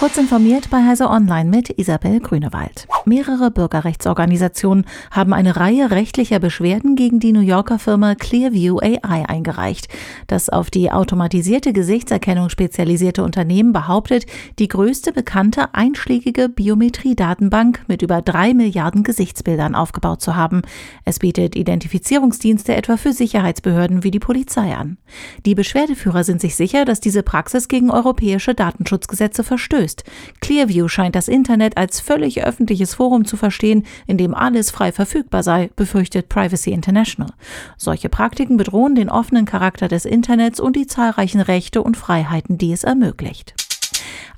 Kurz informiert bei Heise Online mit Isabel Grünewald. Mehrere Bürgerrechtsorganisationen haben eine Reihe rechtlicher Beschwerden gegen die New Yorker Firma Clearview AI eingereicht. Das auf die automatisierte Gesichtserkennung spezialisierte Unternehmen behauptet, die größte bekannte einschlägige Biometriedatenbank mit über drei Milliarden Gesichtsbildern aufgebaut zu haben. Es bietet Identifizierungsdienste etwa für Sicherheitsbehörden wie die Polizei an. Die Beschwerdeführer sind sich sicher, dass diese Praxis gegen europäische Datenschutzgesetze verstößt gelöst. Clearview scheint das Internet als völlig öffentliches Forum zu verstehen, in dem alles frei verfügbar sei, befürchtet Privacy International. Solche Praktiken bedrohen den offenen Charakter des Internets und die zahlreichen Rechte und Freiheiten, die es ermöglicht.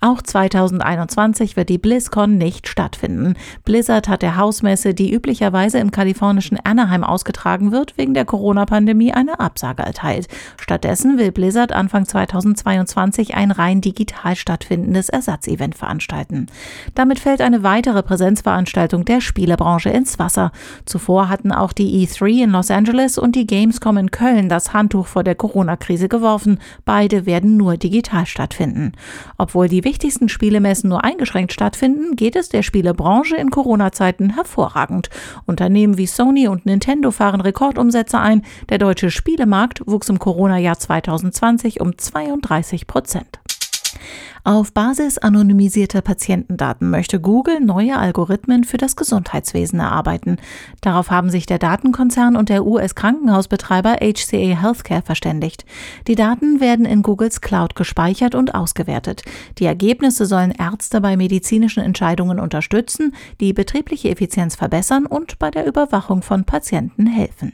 Auch 2021 wird die BlizzCon nicht stattfinden. Blizzard hat der Hausmesse, die üblicherweise im kalifornischen Anaheim ausgetragen wird, wegen der Corona-Pandemie eine Absage erteilt. Stattdessen will Blizzard Anfang 2022 ein rein digital stattfindendes Ersatzevent veranstalten. Damit fällt eine weitere Präsenzveranstaltung der Spielebranche ins Wasser. Zuvor hatten auch die E3 in Los Angeles und die Gamescom in Köln das Handtuch vor der Corona-Krise geworfen. Beide werden nur digital stattfinden. Obwohl die wichtigsten Spielemessen nur eingeschränkt stattfinden, geht es der Spielebranche in Corona-Zeiten hervorragend. Unternehmen wie Sony und Nintendo fahren Rekordumsätze ein. Der deutsche Spielemarkt wuchs im Corona-Jahr 2020 um 32 Prozent. Auf Basis anonymisierter Patientendaten möchte Google neue Algorithmen für das Gesundheitswesen erarbeiten. Darauf haben sich der Datenkonzern und der US-Krankenhausbetreiber HCA Healthcare verständigt. Die Daten werden in Googles Cloud gespeichert und ausgewertet. Die Ergebnisse sollen Ärzte bei medizinischen Entscheidungen unterstützen, die betriebliche Effizienz verbessern und bei der Überwachung von Patienten helfen.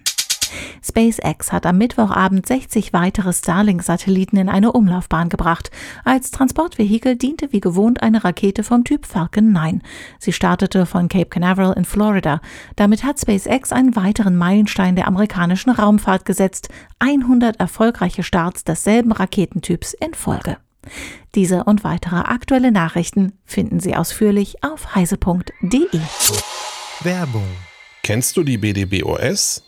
SpaceX hat am Mittwochabend 60 weitere Starlink-Satelliten in eine Umlaufbahn gebracht. Als Transportvehikel diente wie gewohnt eine Rakete vom Typ Falcon 9. Sie startete von Cape Canaveral in Florida. Damit hat SpaceX einen weiteren Meilenstein der amerikanischen Raumfahrt gesetzt. 100 erfolgreiche Starts desselben Raketentyps in Folge. Diese und weitere aktuelle Nachrichten finden Sie ausführlich auf heise.de. Werbung. Kennst du die BDBOS?